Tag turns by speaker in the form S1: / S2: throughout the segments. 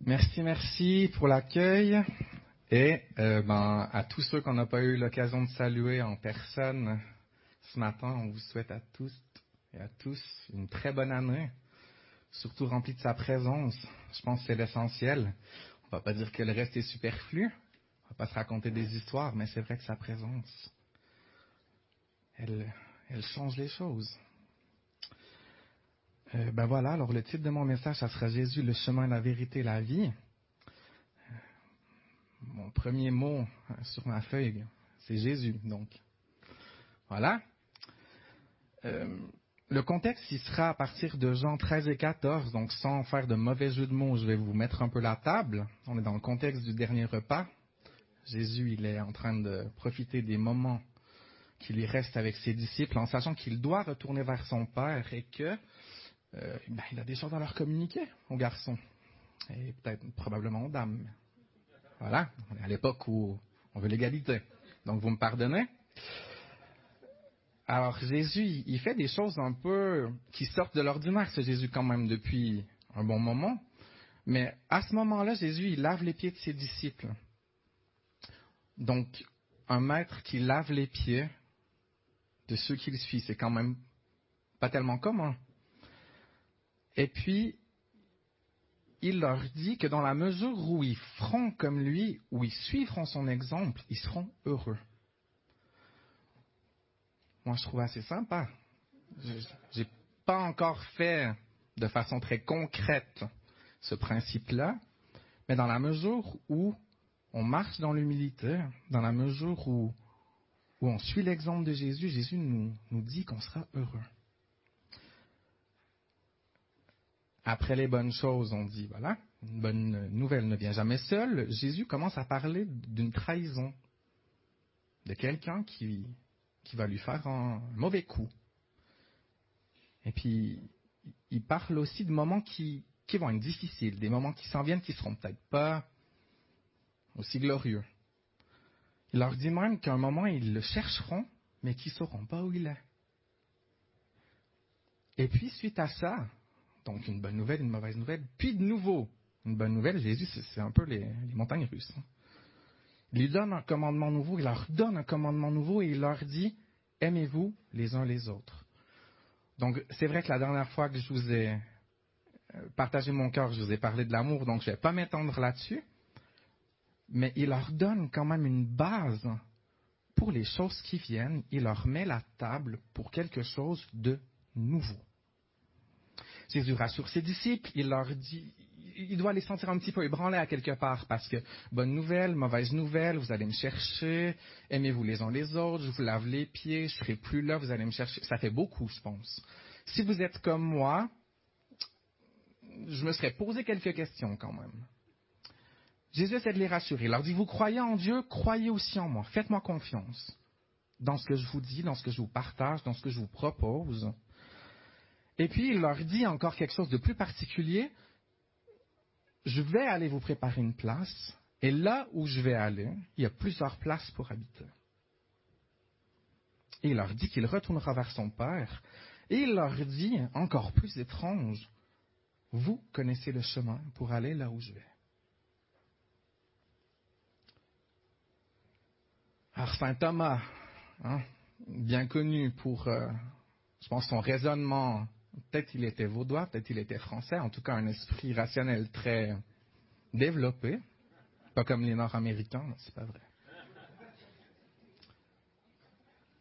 S1: Merci, merci pour l'accueil. Et euh, ben, à tous ceux qu'on n'a pas eu l'occasion de saluer en personne ce matin, on vous souhaite à tous et à tous une très bonne année, surtout remplie de sa présence. Je pense que c'est l'essentiel. On va pas dire que le reste est superflu, on va pas se raconter des histoires, mais c'est vrai que sa présence, elle change les choses. Euh, ben voilà, alors le titre de mon message, ça sera Jésus, le chemin, la vérité, la vie. Mon premier mot sur ma feuille, c'est Jésus, donc. Voilà. Euh, le contexte, il sera à partir de Jean 13 et 14, donc sans faire de mauvais jeu de mots, je vais vous mettre un peu la table. On est dans le contexte du dernier repas. Jésus, il est en train de profiter des moments qui lui restent avec ses disciples en sachant qu'il doit retourner vers son Père et que euh, ben, il a des choses à leur communiquer aux garçons et peut-être probablement aux dames. Voilà, on est à l'époque où on veut l'égalité. Donc vous me pardonnez alors Jésus, il fait des choses un peu qui sortent de l'ordinaire, ce Jésus quand même depuis un bon moment. Mais à ce moment-là, Jésus, il lave les pieds de ses disciples. Donc, un maître qui lave les pieds de ceux qui le suivent, c'est quand même pas tellement commun. Et puis, il leur dit que dans la mesure où ils feront comme lui, où ils suivront son exemple, ils seront heureux moi je trouve assez sympa. J'ai pas encore fait de façon très concrète ce principe-là, mais dans la mesure où on marche dans l'humilité, dans la mesure où, où on suit l'exemple de Jésus, Jésus nous, nous dit qu'on sera heureux. Après les bonnes choses, on dit, voilà, une bonne nouvelle ne vient jamais seule. Jésus commence à parler d'une trahison, de quelqu'un qui qui va lui faire un mauvais coup. Et puis, il parle aussi de moments qui, qui vont être difficiles, des moments qui s'en viennent qui seront peut-être pas aussi glorieux. Il leur dit même qu'à un moment, ils le chercheront, mais qu'ils ne sauront pas où il est. Et puis, suite à ça, donc une bonne nouvelle, une mauvaise nouvelle, puis de nouveau, une bonne nouvelle, Jésus, c'est un peu les, montagnes russes. Hein. Il lui donne un commandement nouveau, il leur donne un commandement nouveau et il leur dit aimez-vous les uns les autres. Donc, c'est vrai que la dernière fois que je vous ai euh, partagé mon cœur, je vous ai parlé de l'amour, donc je ne vais pas m'étendre là-dessus. Mais il leur donne quand même une base pour les choses qui viennent. Il leur met la table pour quelque chose de nouveau. Jésus rassure ses disciples, il leur dit, il doit les sentir un petit peu ébranlés à quelque part parce que bonne nouvelle, mauvaise nouvelle, vous allez me chercher, aimez-vous les uns les autres, je vous lave les pieds, je serai plus là, vous allez me chercher. Ça fait beaucoup, je pense. Si vous êtes comme moi, je me serais posé quelques questions quand même. Jésus essaie de les rassurer. Il leur dit, vous croyez en Dieu, croyez aussi en moi. Faites-moi confiance dans ce que je vous dis, dans ce que je vous partage, dans ce que je vous propose. Et puis il leur dit encore quelque chose de plus particulier je vais aller vous préparer une place, et là où je vais aller, il y a plusieurs places pour habiter. Et il leur dit qu'il retournera vers son Père, et il leur dit, encore plus étrange, vous connaissez le chemin pour aller là où je vais. Alors Saint Thomas, hein, bien connu pour, euh, je pense, son raisonnement Peut-être il était vaudois, peut-être il était français, en tout cas un esprit rationnel très développé. Pas comme les Nord-Américains, c'est pas vrai.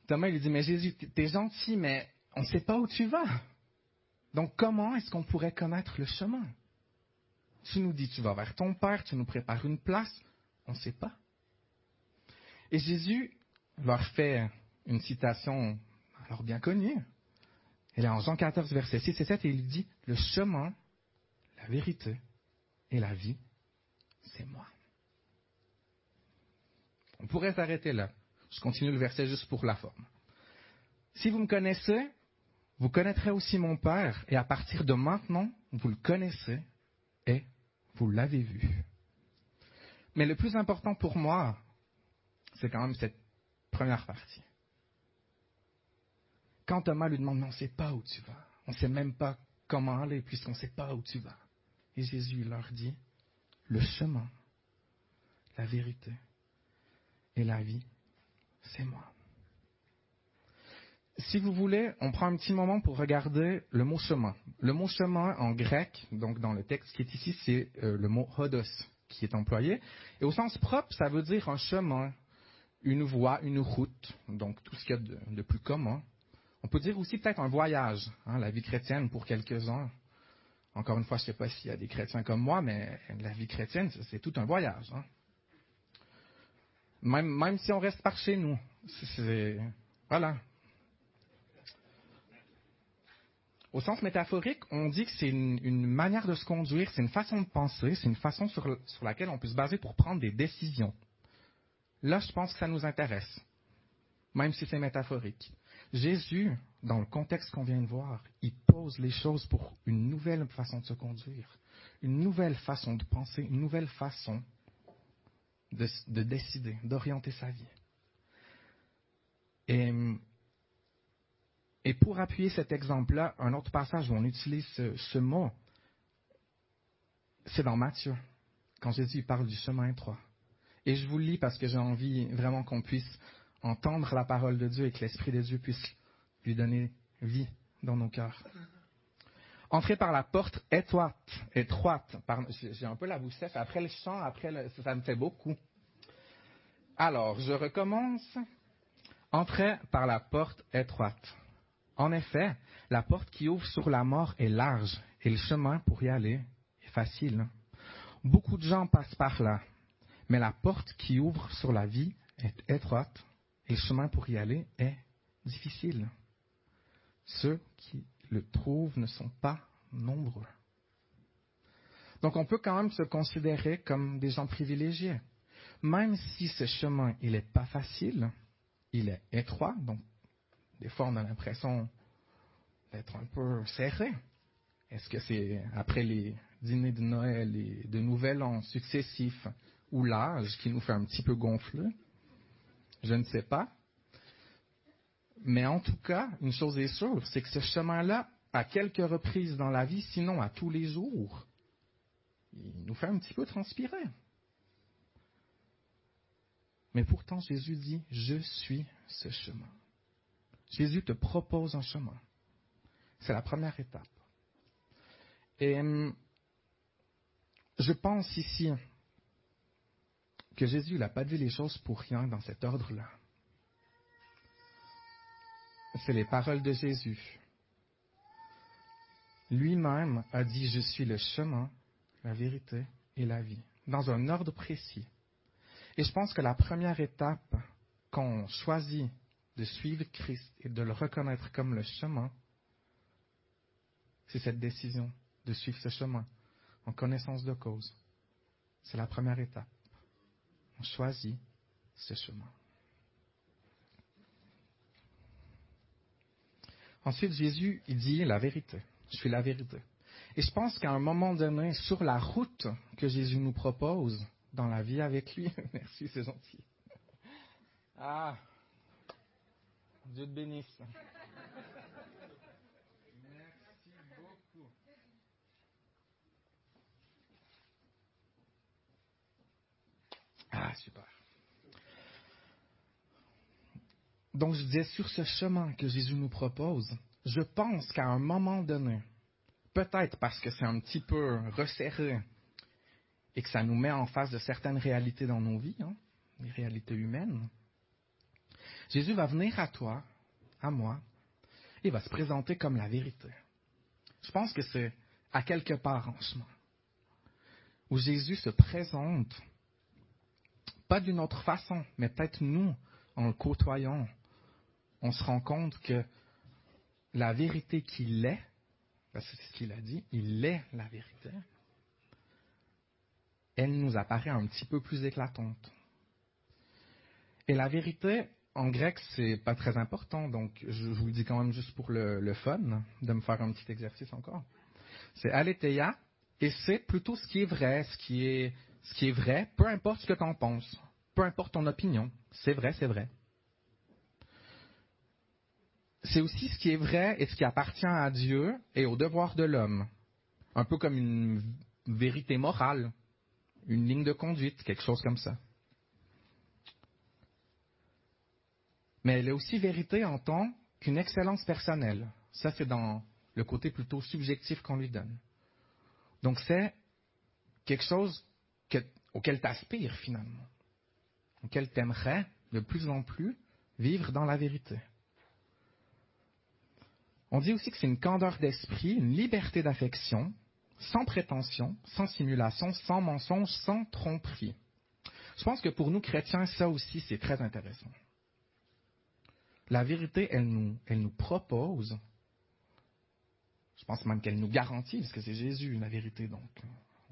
S1: Thomas lui dit, mais Jésus, t'es gentil, mais on ne sait pas où tu vas. Donc comment est-ce qu'on pourrait connaître le chemin? Tu nous dis, tu vas vers ton Père, tu nous prépares une place, on ne sait pas. Et Jésus leur fait une citation alors bien connue. Elle est en Jean 14, verset 6 et 7, et il dit, le chemin, la vérité et la vie, c'est moi. On pourrait s'arrêter là. Je continue le verset juste pour la forme. Si vous me connaissez, vous connaîtrez aussi mon Père, et à partir de maintenant, vous le connaissez et vous l'avez vu. Mais le plus important pour moi, c'est quand même cette première partie. Quand Thomas lui demande, mais on ne sait pas où tu vas, on ne sait même pas comment aller puisqu'on ne sait pas où tu vas. Et Jésus leur dit, le chemin, la vérité et la vie, c'est moi. Si vous voulez, on prend un petit moment pour regarder le mot chemin. Le mot chemin en grec, donc dans le texte qui est ici, c'est euh, le mot hodos qui est employé. Et au sens propre, ça veut dire un chemin, une voie, une route, donc tout ce qu'il y a de, plus commun. On peut dire aussi peut-être un voyage, hein, la vie chrétienne pour quelques-uns. Encore une fois, je ne sais pas s'il y a des chrétiens comme moi, mais la vie chrétienne, c'est tout un voyage. Hein. Même, si on reste par chez nous. Voilà, Au sens métaphorique, on dit que c'est une, manière de se conduire, c'est une façon de penser, c'est une façon sur, laquelle on peut se baser pour prendre des décisions. Là, je pense que ça nous intéresse, même si c'est métaphorique. Jésus, dans le contexte qu'on vient de voir, il pose les choses pour une nouvelle façon de se conduire, une nouvelle façon de penser, une nouvelle façon de, de décider, d'orienter sa vie. Et pour appuyer cet exemple-là, un autre passage où on utilise ce, mot, c'est dans Matthieu, quand Jésus parle du chemin étroit. Et je vous le lis parce que j'ai envie vraiment qu'on puisse entendre la parole de Dieu et que l'Esprit de Dieu puisse lui donner vie dans nos cœurs. Entrez par la porte étroite, étroite. J'ai un peu la bouche. Après le chant, après ça me fait beaucoup. Alors, je recommence. Entrez par la porte étroite. En effet, la porte qui ouvre sur la mort est large et le chemin pour y aller est facile. Beaucoup de gens passent par là, mais la porte qui ouvre sur la vie est étroite et le chemin pour y aller est difficile. Ceux qui le trouvent ne sont pas nombreux. Donc on peut quand même se considérer comme des gens privilégiés. Même si ce chemin, il n'est pas facile, il est étroit, donc des fois, on a l'impression d'être un peu serré. Est-ce que c'est après les dîners de Noël et de Nouvel An successifs ou l'âge qui nous fait un petit peu gonfler? Je ne sais pas. Mais en tout cas, une chose est sûre, c'est que ce chemin-là, à quelques reprises dans la vie, sinon à tous les jours, il nous fait un petit peu transpirer. Mais pourtant, Jésus dit, je suis ce chemin. Jésus te propose un chemin. C'est la première étape. Et hum, je pense ici que Jésus n'a pas dit les choses pour rien dans cet ordre-là. C'est les paroles de Jésus. Lui-même a dit, je suis le chemin, la vérité et la vie, dans un ordre précis. Et je pense que la première étape qu'on choisit de suivre Christ et de le reconnaître comme le chemin, c'est cette décision de suivre ce chemin en connaissance de cause. C'est la première étape. On choisit ce chemin. Ensuite, Jésus, il dit la vérité. Je suis la vérité. Et je pense qu'à un moment donné, sur la route que Jésus nous propose, dans la vie avec lui, merci, c'est gentil. Ah, Dieu te bénisse. Merci beaucoup. Ah, Donc, je disais, sur ce chemin que Jésus nous propose, je pense qu'à un moment donné, peut-être parce que c'est un petit peu resserré et que ça nous met en face de certaines réalités dans nos vies, hein, les réalités humaines, Jésus va venir à toi, à moi, et va se présenter comme la vérité. Je pense que c'est à quelque part en chemin où Jésus se présente, pas d'une autre façon, mais peut-être nous, en le côtoyant, on se rend compte que la vérité qu'il est, parce que c'est ce qu'il a dit, il est la vérité, elle nous apparaît un petit peu plus éclatante. Et la vérité, en grec, c'est pas très important, donc je, vous le dis quand même juste pour le, fun, de me faire un petit exercice encore. C'est aletheia, et c'est plutôt ce qui est vrai, ce qui est, ce qui est vrai, peu importe ce que tu en penses, peu importe ton opinion, c'est vrai, c'est vrai. C'est aussi ce qui est vrai et ce qui appartient à Dieu et au devoir de l'homme. Un peu comme une, vérité morale, une ligne de conduite, quelque chose comme ça. Mais elle est aussi vérité en tant qu'une excellence personnelle. Ça, c'est dans le côté plutôt subjectif qu'on lui donne. Donc, c'est quelque chose auquel tu aspires finalement, auquel tu aimerais de plus en plus vivre dans la vérité. On dit aussi que c'est une candeur d'esprit, une liberté d'affection, sans prétention, sans simulation, sans mensonge, sans tromperie. Je pense que pour nous chrétiens, ça aussi, c'est très intéressant. La vérité, elle nous, elle nous propose, je pense même qu'elle nous garantit, parce que c'est Jésus, la vérité, donc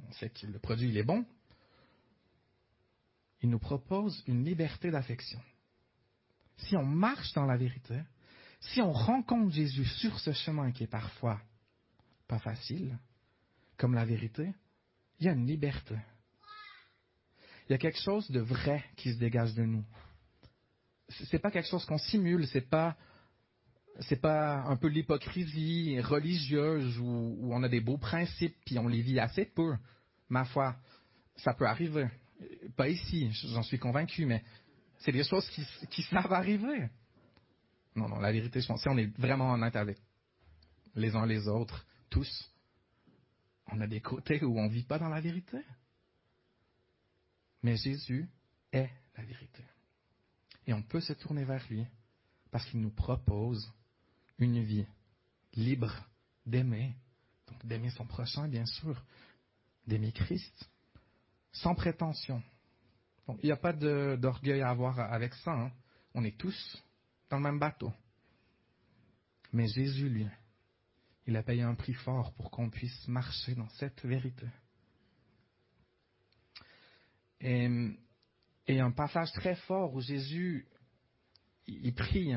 S1: on sait que le produit, il est bon. Il nous propose une liberté d'affection. Si on marche dans la vérité, si on rencontre Jésus sur ce chemin qui est parfois pas facile, comme la vérité, il y a une liberté. Il y a quelque chose de vrai qui se dégage de nous. C'est pas quelque chose qu'on simule, c'est pas c'est pas un peu l'hypocrisie religieuse où, on a des beaux principes puis on les vit assez peu. Ma foi, ça peut arriver. Pas ici, j'en suis convaincu, mais c'est des choses qui, qui savent arriver. Non, non, la vérité, je pense, on est vraiment honnête avec les uns les autres, tous, on a des côtés où on ne vit pas dans la vérité. Mais Jésus est la vérité. Et on peut se tourner vers lui parce qu'il nous propose une vie libre d'aimer, donc d'aimer son prochain, bien sûr, d'aimer Christ, sans prétention. Il n'y a pas d'orgueil à avoir avec ça. Hein. On est tous dans le même bateau. Mais Jésus, lui, il a payé un prix fort pour qu'on puisse marcher dans cette vérité. Et, et un passage très fort où Jésus, il prie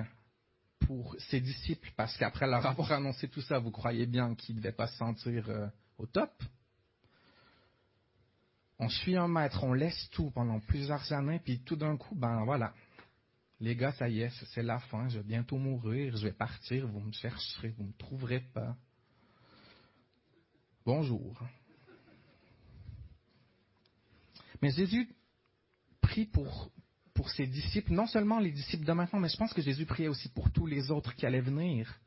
S1: pour ses disciples, parce qu'après leur avoir annoncé tout ça, vous croyez bien qu'ils ne devaient pas se sentir euh, au top. On suit un maître, on laisse tout pendant plusieurs années, puis tout d'un coup, ben voilà, les gars, ça y est, c'est la fin, je vais bientôt mourir, je vais partir, vous me chercherez, vous ne me trouverez pas. Bonjour. Mais Jésus prie pour, pour ses disciples, non seulement les disciples de maintenant, mais je pense que Jésus priait aussi pour tous les autres qui allaient venir.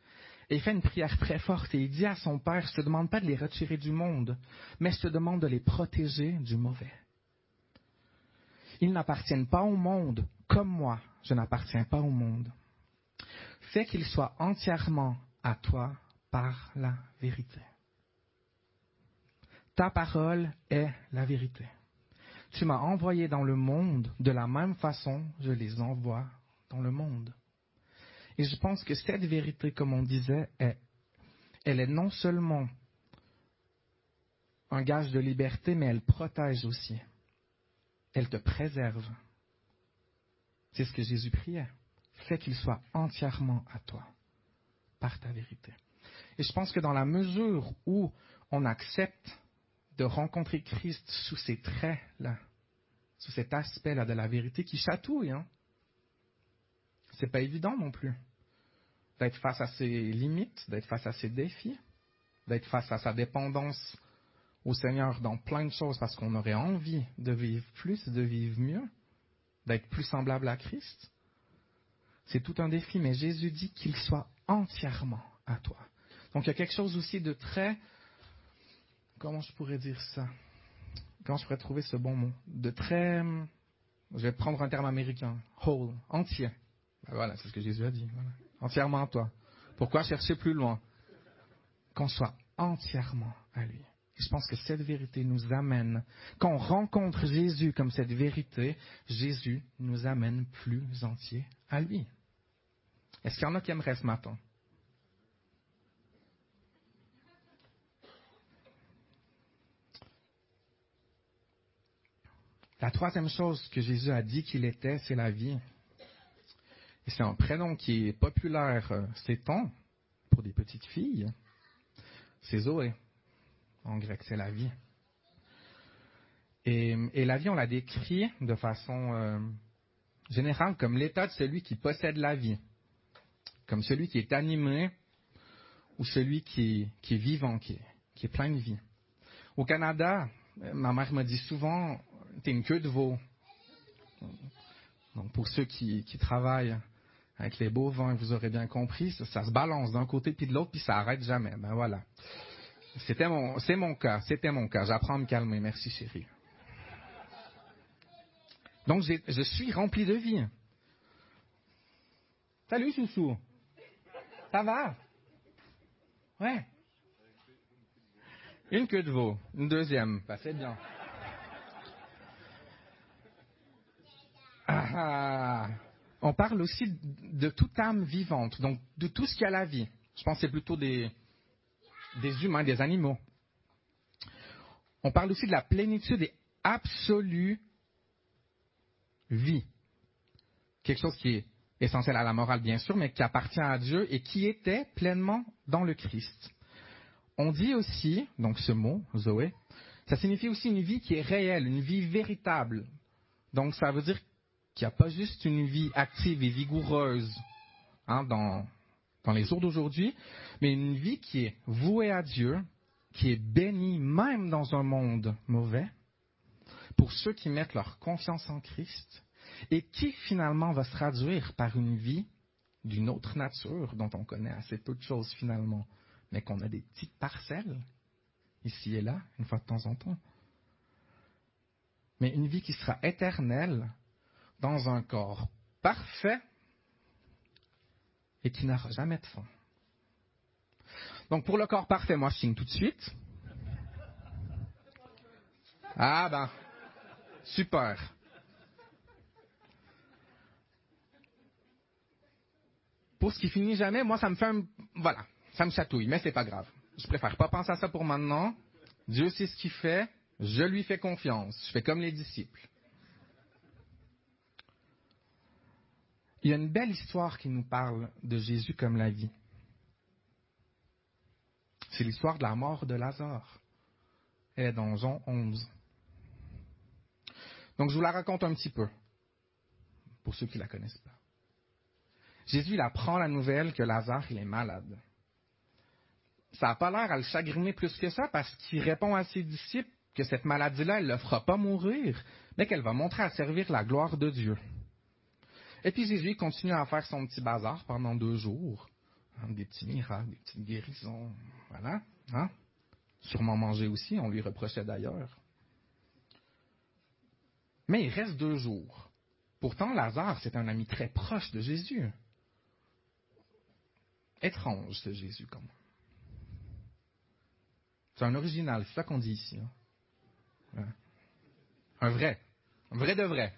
S1: Et il fait une prière très forte et il dit à son Père, je te demande pas de les retirer du monde, mais je te demande de les protéger du mauvais. Ils n'appartiennent pas au monde comme moi, je n'appartiens pas au monde. Fais qu'il soit entièrement à toi par la vérité. Ta parole est la vérité. Tu m'as envoyé dans le monde de la même façon, je les envoie dans le monde. Et je pense que cette vérité, comme on disait, elle est non seulement un gage de liberté, mais elle protège aussi. Elle te préserve. C'est ce que Jésus priait. Fais qu'il soit entièrement à toi, par ta vérité. Et je pense que dans la mesure où on accepte de rencontrer Christ sous ces traits-là, sous cet aspect-là de la vérité qui chatouille, hein, c'est pas évident non plus d'être face à ses limites, d'être face à ses défis, d'être face à sa dépendance au Seigneur dans plein de choses parce qu'on aurait envie de vivre plus, de vivre mieux d'être plus semblable à Christ. C'est tout un défi, mais Jésus dit qu'il soit entièrement à toi. Donc il y a quelque chose aussi de très, comment je pourrais dire ça? Comment je pourrais trouver ce bon mot? De très, je vais prendre un terme américain, whole, entier. Ben voilà, c'est ce que Jésus a dit. Entièrement à toi. Pourquoi chercher plus loin? Qu'on soit entièrement à lui je pense que cette vérité nous amène, quand on rencontre Jésus comme cette vérité, Jésus nous amène plus entier à lui. Est-ce qu'il y en a qui aimeraient ce matin? La troisième chose que Jésus a dit qu'il était, c'est la vie. C'est un prénom qui est populaire euh, ces temps pour des petites filles. C'est Zoé. En grec, c'est la vie. Et, la vie, on la décrit de façon euh, générale comme l'état de celui qui possède la vie, comme celui qui est animé ou celui qui, est vivant, qui est, plein de vie. Au Canada, ma mère m'a dit souvent, t'es une queue de veau. Donc pour ceux qui, travaillent avec les bovins, vous aurez bien compris, ça, se balance d'un côté puis de l'autre, puis ça arrête jamais. Ben voilà. C'était mon, c'est mon cas, c'était mon cas. J'apprends à me calmer. Merci chérie. Donc je suis rempli de vie. Salut chouchou. Ça va? Ouais. Une queue de veau. Une deuxième. Bah, c'est bien. Ah, ah. On parle aussi de toute âme vivante, donc de tout ce qui a la vie. Je pense que c'est plutôt des, humains, des animaux. On parle aussi de la plénitude et absolue vie. Quelque chose qui est essentiel à la morale, bien sûr, mais qui appartient à Dieu et qui était pleinement dans le Christ. On dit aussi, donc ce mot, Zoé, ça signifie aussi une vie qui est réelle, une vie véritable. Donc ça veut dire qu'il n'y a pas juste une vie active et vigoureuse hein, dans, dans les jours d'aujourd'hui, mais une vie qui est vouée à Dieu, qui est bénie même dans un monde mauvais, pour ceux qui mettent leur confiance en Christ et qui finalement va se traduire par une vie d'une autre nature dont on connaît assez peu de choses finalement, mais qu'on a des petites parcelles ici et là, une fois de temps en temps. Mais une vie qui sera éternelle dans un corps parfait et qui n'aura jamais de fin. Donc pour le corps parfait, moi je signe tout de suite. Ah ben, super. Pour ce qui finit jamais, moi, ça me fait un... Voilà, ça me chatouille, mais c'est pas grave. Je préfère pas penser à ça pour maintenant. Dieu sait ce qu'il fait, je lui fais confiance. Je fais comme les disciples. Il y a une belle histoire qui nous parle de Jésus comme la vie. C'est l'histoire de la mort de Lazare. Elle est dans Jean 11. Donc je vous la raconte un petit peu, pour ceux qui ne la connaissent pas. Jésus, il apprend la nouvelle que Lazare, il est malade. Ça n'a pas l'air à le chagriner plus que ça parce qu'il répond à ses disciples que cette maladie-là, elle ne le fera pas mourir, mais qu'elle va montrer à servir la gloire de Dieu. Et puis Jésus continue à faire son petit bazar pendant deux jours. Hein, des petits miracles, des petites guérisons. Voilà. Hein? Sûrement manger aussi, on lui reprochait d'ailleurs. Mais il reste deux jours. Pourtant, Lazare, c'est un ami très proche de Jésus étrange, ce Jésus, comme C'est un original, c'est ça qu'on dit ici. Hein. Un vrai. Un vrai de vrai.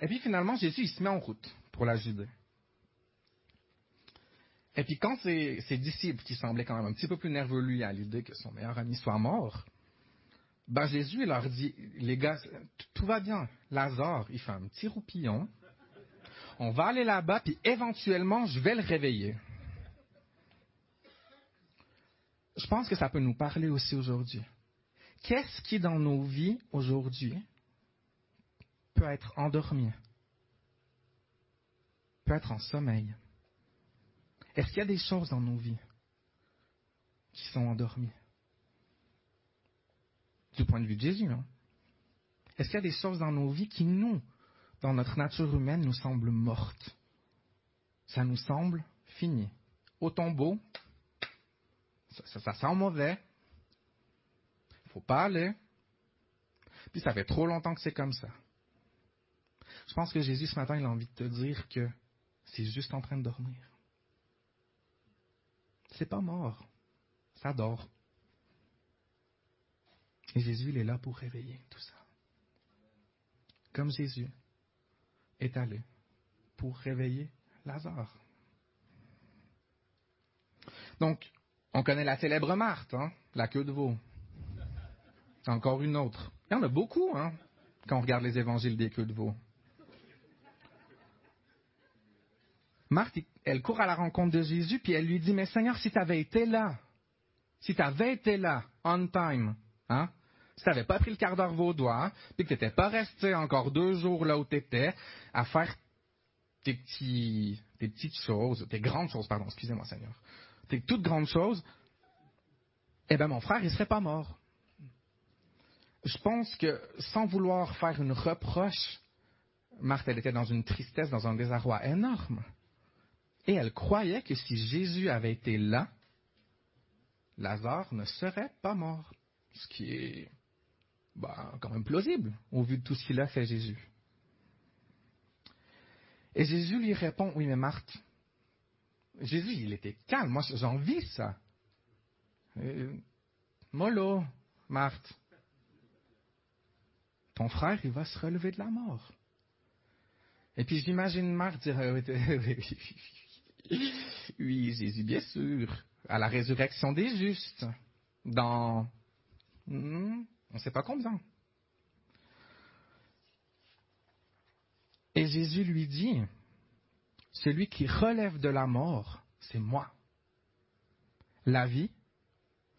S1: Et puis finalement, Jésus, il se met en route pour la Judée. Et puis quand ses, ses, disciples, qui semblaient quand même un petit peu plus nerveux lui à l'idée que son meilleur ami soit mort, ben Jésus leur dit, les gars, tout va bien. Lazare, il fait un petit roupillon, on va aller là-bas, puis éventuellement, je vais le réveiller. Je pense que ça peut nous parler aussi aujourd'hui. Qu'est-ce qui, dans nos vies aujourd'hui, peut être endormi, peut être en sommeil? Est-ce qu'il y a des choses dans nos vies qui sont endormies? Du point de vue de Jésus, hein? Est-ce qu'il y a des choses dans nos vies qui, nous, dans notre nature humaine nous semble morte. Ça nous semble fini. Au tombeau, ça, sent mauvais. Faut pas aller. Puis ça fait trop longtemps que c'est comme ça. Je pense que Jésus ce matin, il a envie de te dire que c'est juste en train de dormir. C'est pas mort. Ça dort. Et Jésus, il est là pour réveiller tout ça. Comme Jésus est allé pour réveiller Lazare. Donc, on connaît la célèbre Marthe, hein, la queue de veau. Encore une autre. Il y en a beaucoup, hein, quand on regarde les évangiles des queues de veau. Marthe, elle court à la rencontre de Jésus, puis elle lui dit, mais Seigneur, si tu avais été là, si tu avais été là, on time, hein, si tu n'avais pas pris le quart d'heure vaudois, puis que tu n'étais pas resté encore deux jours là où tu étais, à faire tes, petits, tes petites choses, tes grandes choses, pardon, excusez-moi Seigneur, tes toutes grandes choses, eh bien mon frère, il serait pas mort. Je pense que sans vouloir faire une reproche, Marthe, elle était dans une tristesse, dans un désarroi énorme. Et elle croyait que si Jésus avait été là, Lazare ne serait pas mort. Ce qui est bah, quand même plausible au vu de tout ce qu'il a fait Jésus. Et Jésus lui répond, oui mais Marthe, Jésus il était calme, moi j'envie ça. Euh, mollo, Marthe, ton frère il va se relever de la mort. Et puis j'imagine Marthe dire, oui Jésus bien sûr, à la résurrection des justes, dans... Hmm, on ne sait pas combien. Et Jésus lui dit, celui qui relève de la mort, c'est moi. La vie,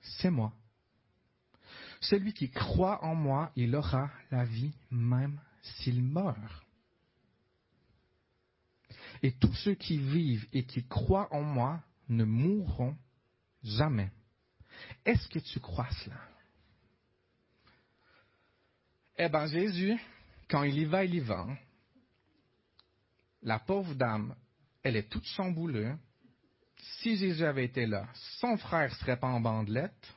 S1: c'est moi. Celui qui croit en moi, il aura la vie même s'il meurt. Et tous ceux qui vivent et qui croient en moi ne mourront jamais. Est-ce que tu crois cela? Eh bien, Jésus, quand il y va, il y va. Hein. La pauvre dame, elle est toute chamboulée. Si Jésus avait été là, son frère serait pas en bandelette.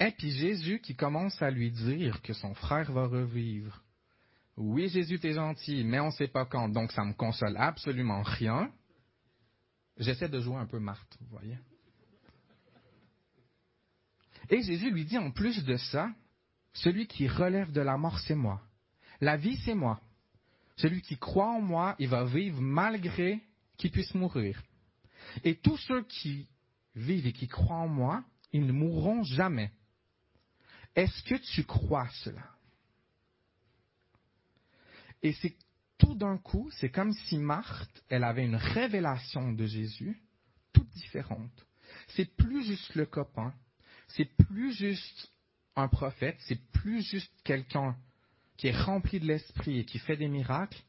S1: Et puis Jésus qui commence à lui dire que son frère va revivre. Oui, Jésus, t'es gentil, mais on ne sait pas quand, donc ça me console absolument rien. J'essaie de jouer un peu Marthe, vous voyez. Et Jésus lui dit en plus de ça, celui qui relève de la mort, c'est moi. La vie, c'est moi. Celui qui croit en moi, il va vivre malgré qu'il puisse mourir. Et tous ceux qui vivent et qui croient en moi, ils ne mourront jamais. Est-ce que tu crois cela? Et c'est tout d'un coup, c'est comme si Marthe, elle avait une révélation de Jésus, toute différente. C'est plus juste le copain, c'est plus juste un prophète, c'est plus juste quelqu'un qui est rempli de l'esprit et qui fait des miracles,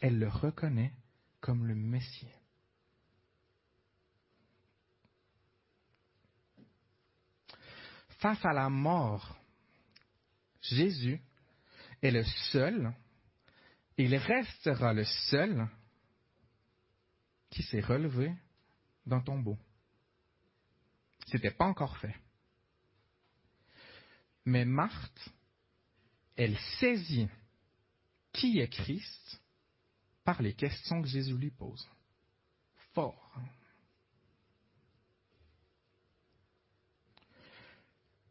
S1: elle le reconnaît comme le Messie. Face à la mort, Jésus est le seul, il restera le seul qui s'est relevé d'un tombeau. Ce n'était pas encore fait. Mais Marthe, elle saisit qui est Christ par les questions que Jésus lui pose. Fort. Hein?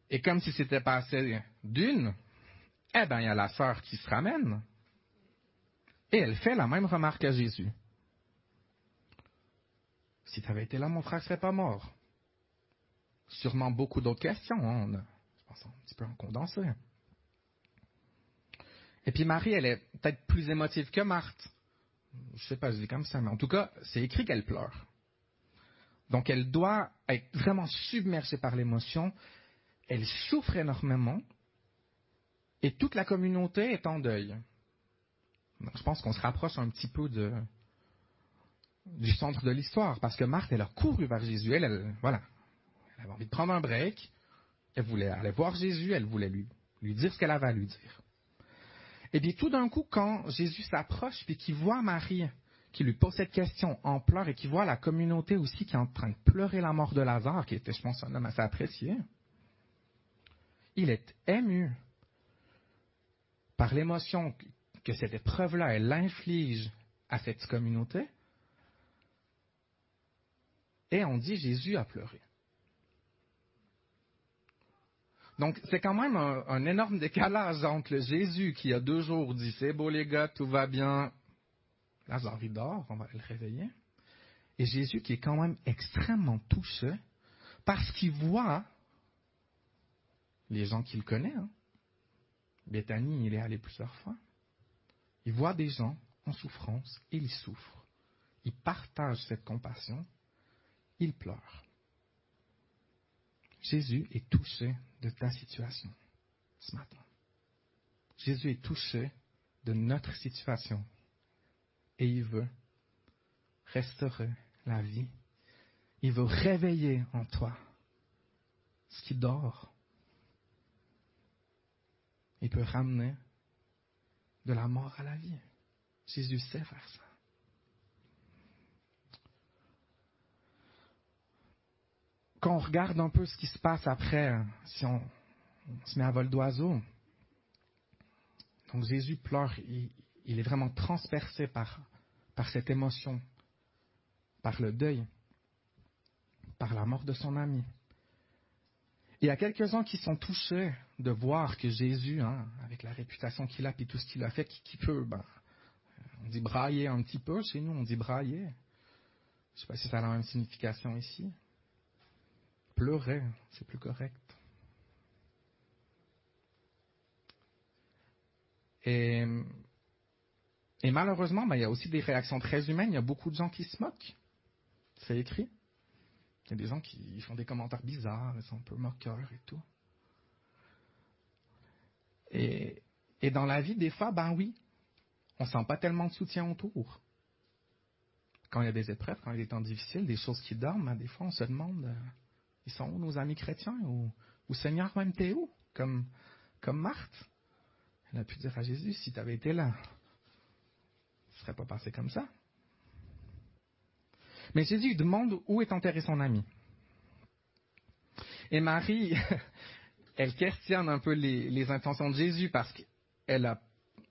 S1: Et comme si c'était passé d'une, eh bien, il y a la sœur qui se ramène. Et elle fait la même remarque à Jésus. Si tu avais été là, mon frère ne serait pas mort. Sûrement beaucoup d'autres questions. Hein? un petit peu en condensé. Et puis Marie, elle est peut-être plus émotive que Marthe. Je sais pas, je dis comme ça, mais en tout cas, c'est écrit qu'elle pleure. Donc elle doit être vraiment submergée par l'émotion. Elle souffre énormément. Et toute la communauté est en deuil. Je pense qu'on se rapproche un petit peu du centre de l'histoire, parce que Marthe, elle a couru vers Jésus. Elle, voilà, elle avait envie de prendre un break. Elle voulait aller voir Jésus, elle voulait lui, dire ce qu'elle avait à lui dire. Et bien tout d'un coup, quand Jésus s'approche, puis qu'il voit Marie, qui lui pose cette question en pleurs, et qu'il voit la communauté aussi qui est en train de pleurer la mort de Lazare, qui était, je pense, un homme assez apprécié, il est ému par l'émotion que cette épreuve-là, elle inflige à cette communauté. Et on dit Jésus a pleuré. Donc, c'est quand même un, énorme décalage entre Jésus qui, il y a deux jours, dit C'est beau, les gars, tout va bien. Lazare, il dort, on va le réveiller. Et Jésus qui est quand même extrêmement touché parce qu'il voit les gens qu'il connaît. Hein. Bethany, il est allé plusieurs fois. Il voit des gens en souffrance et il souffre. Il partage cette compassion. Il pleure. Jésus est touché de ta situation ce matin. Jésus est touché de notre situation et il veut restaurer la vie. Il veut réveiller en toi ce qui dort. Il peut ramener de la mort à la vie. Jésus sait faire ça. Quand on regarde un peu ce qui se passe après, si on, se met à vol d'oiseau, donc Jésus pleure, il, est vraiment transpercé par cette émotion, par le deuil, par la mort de son ami. Il y a quelques-uns qui sont touchés de voir que Jésus, hein, avec la réputation qu'il a et tout ce qu'il a fait, qui, peut, ben, on dit brailler un petit peu, chez nous on dit brailler. Je sais pas si ça a la même signification ici. Pleurer, c'est plus correct. Et, et malheureusement, ben, il y a aussi des réactions très humaines. Il y a beaucoup de gens qui se moquent. C'est écrit. Il y a des gens qui font des commentaires bizarres, ils sont un peu moqueurs et tout. Et, dans la vie, des fois, ben oui, on sent pas tellement de soutien autour. Quand il y a des épreuves, quand il y a des temps difficiles, des choses qui dorment, ben, des fois, on se demande, euh, ils sont où nos amis chrétiens ou, ou Seigneur, même t'es où Comme, comme Marthe? Elle a pu dire à Jésus, si tu avais été là, ce serait pas passé comme ça. Mais Jésus demande où est enterré son ami. Et Marie, elle questionne un peu les, intentions de Jésus parce qu'elle a,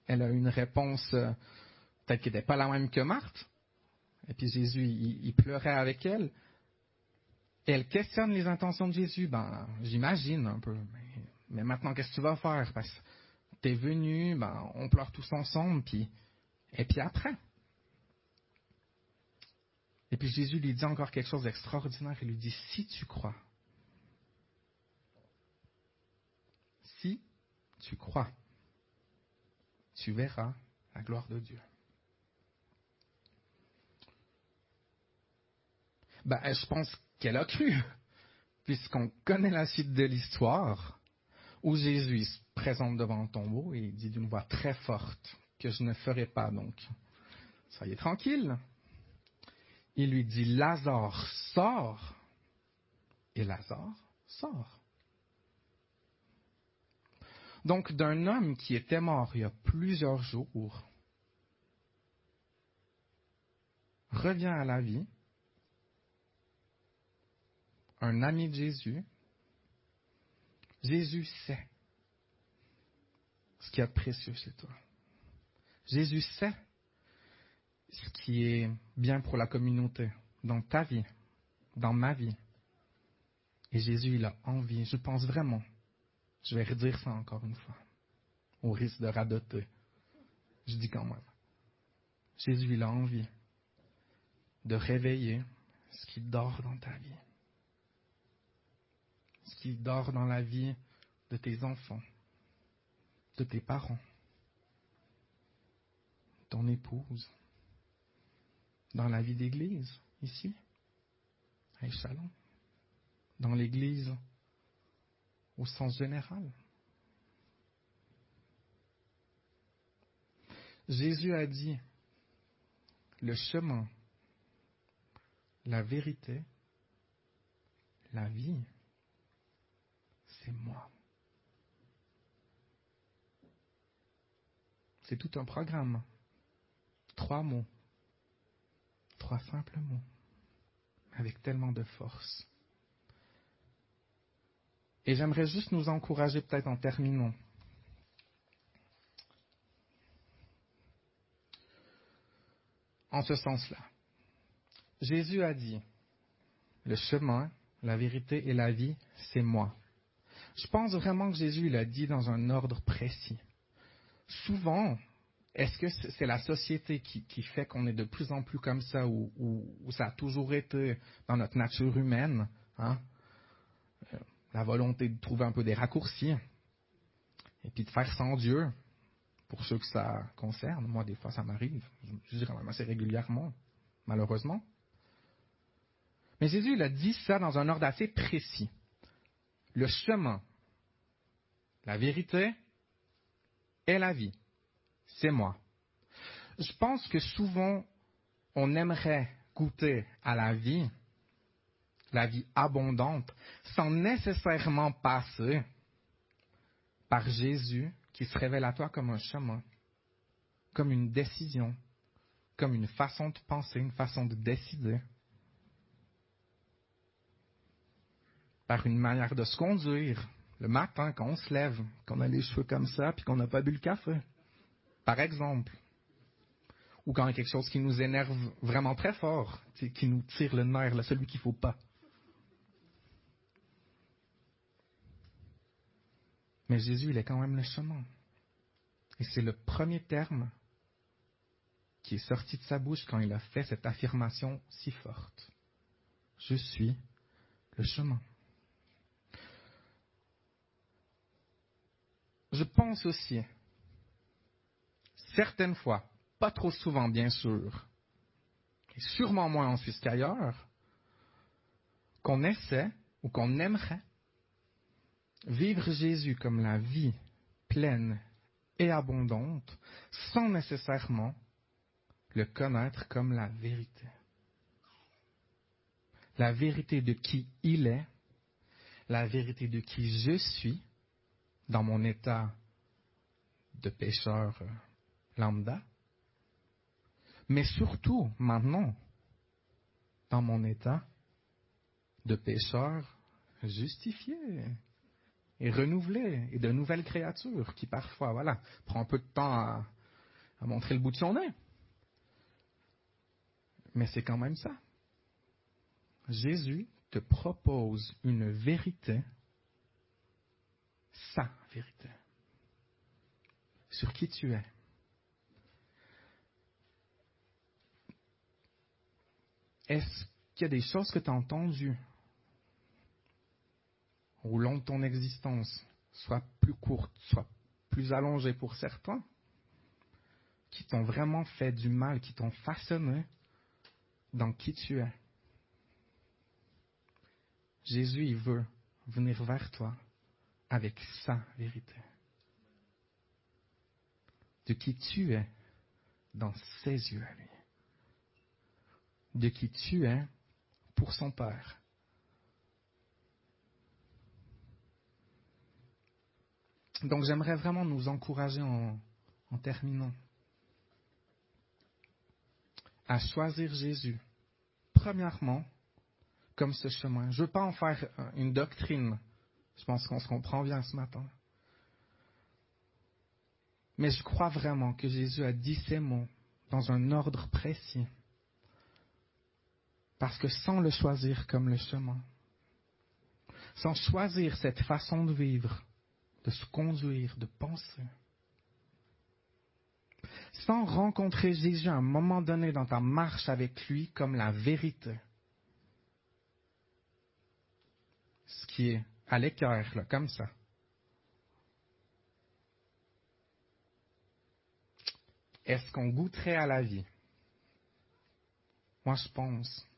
S1: elle a une réponse euh, peut-être qui n'était pas la même que Marthe. Et puis Jésus, il, pleurait avec elle. Et elle questionne les intentions de Jésus. Ben, j'imagine un peu. Mais, maintenant, qu'est-ce que tu vas faire? Parce que t'es venu, ben, on pleure tous ensemble, puis, et puis après. Et puis Jésus lui dit encore quelque chose d'extraordinaire. Il lui dit, si tu crois, si tu crois, tu verras la gloire de Dieu. Ben, je pense qu'elle a cru, puisqu'on connaît la suite de l'histoire, où Jésus se présente devant le tombeau et dit d'une voix très forte que je ne ferai pas donc. Soyez tranquille, il lui dit, Lazare, sort. Et Lazare sort. Donc d'un homme qui était mort il y a plusieurs jours, revient à la vie, un ami de Jésus, Jésus sait ce qu'il y a de précieux chez toi. Jésus sait ce qui est bien pour la communauté, dans ta vie, dans ma vie. Et Jésus, il a envie, je pense vraiment, je vais redire ça encore une fois, au risque de radoter. Je dis quand même. Jésus, il a envie de réveiller ce qui dort dans ta vie, ce qui dort dans la vie de tes enfants, de tes parents, ton épouse, dans la vie d'église, ici, à Échalon, dans l'église au sens général. Jésus a dit, le chemin, la vérité, la vie, c'est moi. C'est tout un programme. Trois mots trois simples mots, avec tellement de force. Et j'aimerais juste nous encourager peut-être en terminant. En ce sens-là, Jésus a dit, le chemin, la vérité et la vie, c'est moi. Je pense vraiment que Jésus l'a dit dans un ordre précis. Souvent, est-ce que c'est la société qui, fait qu'on est de plus en plus comme ça, ou, ça a toujours été dans notre nature humaine, hein? euh, la volonté de trouver un peu des raccourcis, et puis de faire sans Dieu, pour ceux que ça concerne. Moi, des fois, ça m'arrive, je quand même assez régulièrement, malheureusement. Mais Jésus, il a dit ça dans un ordre assez précis. Le chemin, la vérité et la vie c'est moi. Je pense que souvent, on aimerait goûter à la vie, la vie abondante, sans nécessairement passer par Jésus qui se révèle à toi comme un chemin, comme une décision, comme une façon de penser, une façon de décider, par une manière de se conduire le matin quand on se lève, qu'on a les cheveux comme ça, puis qu'on n'a pas bu le café, par exemple. Ou quand il y a quelque chose qui nous énerve vraiment très fort, qui nous tire le nerf, celui qu'il ne faut pas. Mais Jésus, il est quand même le chemin. Et c'est le premier terme qui est sorti de sa bouche quand il a fait cette affirmation si forte. Je suis le chemin. Je pense aussi, certaines fois, pas trop souvent bien sûr, et sûrement moins en Suisse qu'ailleurs, qu'on essaie ou qu'on aimerait vivre Jésus comme la vie pleine et abondante sans nécessairement le connaître comme la vérité. La vérité de qui il est, la vérité de qui je suis dans mon état de pécheur lambda, mais surtout maintenant dans mon état de pécheur justifié, et renouvelé et de nouvelles créatures qui parfois, voilà, prend un peu de temps à, montrer le bout de son nez. Mais c'est quand même ça. Jésus te propose une vérité, sa vérité, sur qui tu es. Est-ce qu'il y a des choses que tu as entendues au long de ton existence soit plus courte, soit plus allongée pour certains, qui t'ont vraiment fait du mal, qui t'ont façonné dans qui tu es? Jésus, il veut venir vers toi avec sa vérité. De qui tu es dans ses yeux à lui. De qui tu es pour son Père. Donc j'aimerais vraiment nous encourager en, terminant à choisir Jésus. Premièrement, comme ce chemin. Je ne veux pas en faire une doctrine. Je pense qu'on se comprend bien ce matin. Mais je crois vraiment que Jésus a dit ces mots dans un ordre précis. Parce que sans le choisir comme le chemin, sans choisir cette façon de vivre, de se conduire, de penser. Sans rencontrer Jésus à un moment donné dans ta marche avec lui comme la vérité. Ce qui est à l'écart, comme ça. Est-ce qu'on goûterait à la vie? Moi, je pense,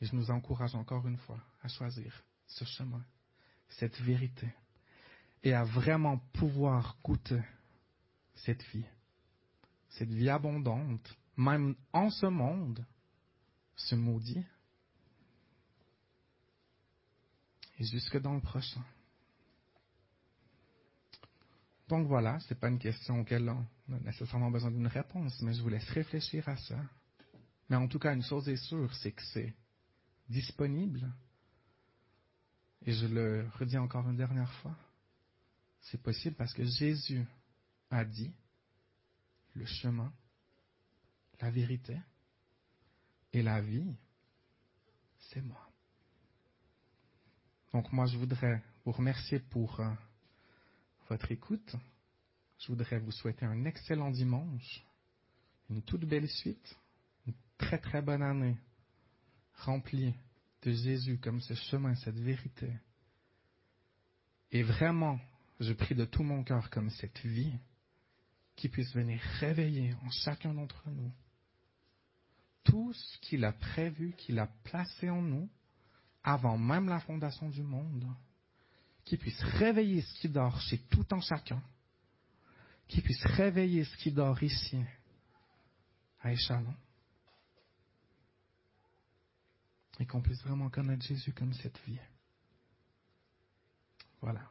S1: et je nous encourage encore une fois à choisir ce chemin, cette vérité et à vraiment pouvoir goûter cette vie, cette vie abondante, même en ce monde, ce maudit, et jusque dans le prochain. Donc voilà, ce n'est pas une question auquel on a nécessairement besoin d'une réponse, mais je vous laisse réfléchir à ça. Mais en tout cas, une chose est sûre, c'est que c'est disponible. Et je le redis encore une dernière fois. C'est possible parce que Jésus a dit le chemin, la vérité et la vie, c'est moi. Donc moi, je voudrais vous remercier pour euh, votre écoute. Je voudrais vous souhaiter un excellent dimanche, une toute belle suite, une très très bonne année remplie de Jésus comme ce chemin, cette vérité. Et vraiment, je prie de tout mon cœur comme cette vie qui puisse venir réveiller en chacun d'entre nous tout ce qu'il a prévu, qu'il a placé en nous avant même la fondation du monde, qui puisse réveiller ce qui dort chez tout en chacun, qui puisse réveiller ce qui dort ici, à Échalon. Et qu'on puisse vraiment connaître Jésus comme cette vie. Voilà.